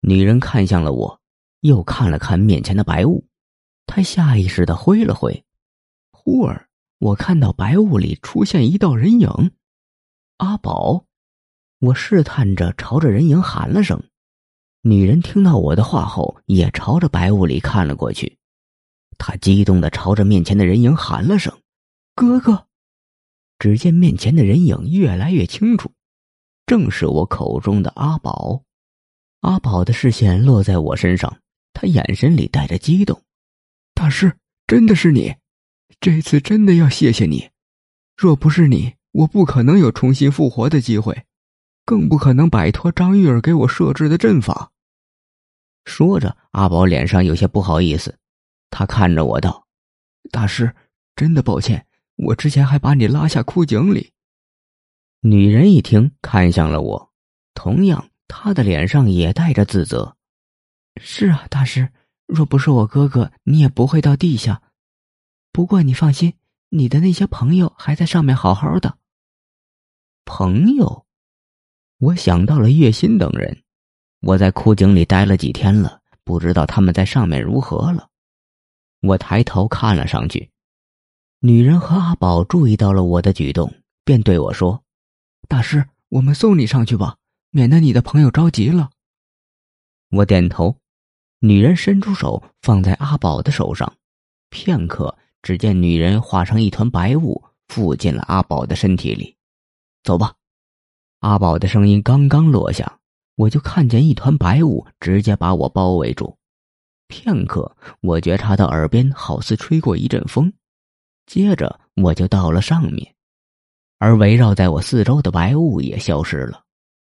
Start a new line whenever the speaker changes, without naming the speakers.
女人看向了我，又看了看面前的白雾，她下意识的挥了挥。忽而，我看到白雾里出现一道人影，阿宝。我试探着朝着人影喊了声。女人听到我的话后，也朝着白雾里看了过去。她激动的朝着面前的人影喊了声：“哥哥！”只见面前的人影越来越清楚，正是我口中的阿宝。阿宝的视线落在我身上，他眼神里带着激动：“
大师，真的是你！这次真的要谢谢你，若不是你，我不可能有重新复活的机会。”更不可能摆脱张玉儿给我设置的阵法。
说着，阿宝脸上有些不好意思，他看着我道：“
大师，真的抱歉，我之前还把你拉下枯井里。”
女人一听，看向了我，同样，他的脸上也带着自责：“
是啊，大师，若不是我哥哥，你也不会到地下。不过你放心，你的那些朋友还在上面好好的。”
朋友。我想到了月心等人，我在枯井里待了几天了，不知道他们在上面如何了。我抬头看了上去，女人和阿宝注意到了我的举动，便对我说：“
大师，我们送你上去吧，免得你的朋友着急了。”
我点头，女人伸出手放在阿宝的手上，片刻，只见女人化成一团白雾，附进了阿宝的身体里。走吧。阿宝的声音刚刚落下，我就看见一团白雾直接把我包围住。片刻，我觉察到耳边好似吹过一阵风，接着我就到了上面，而围绕在我四周的白雾也消失了。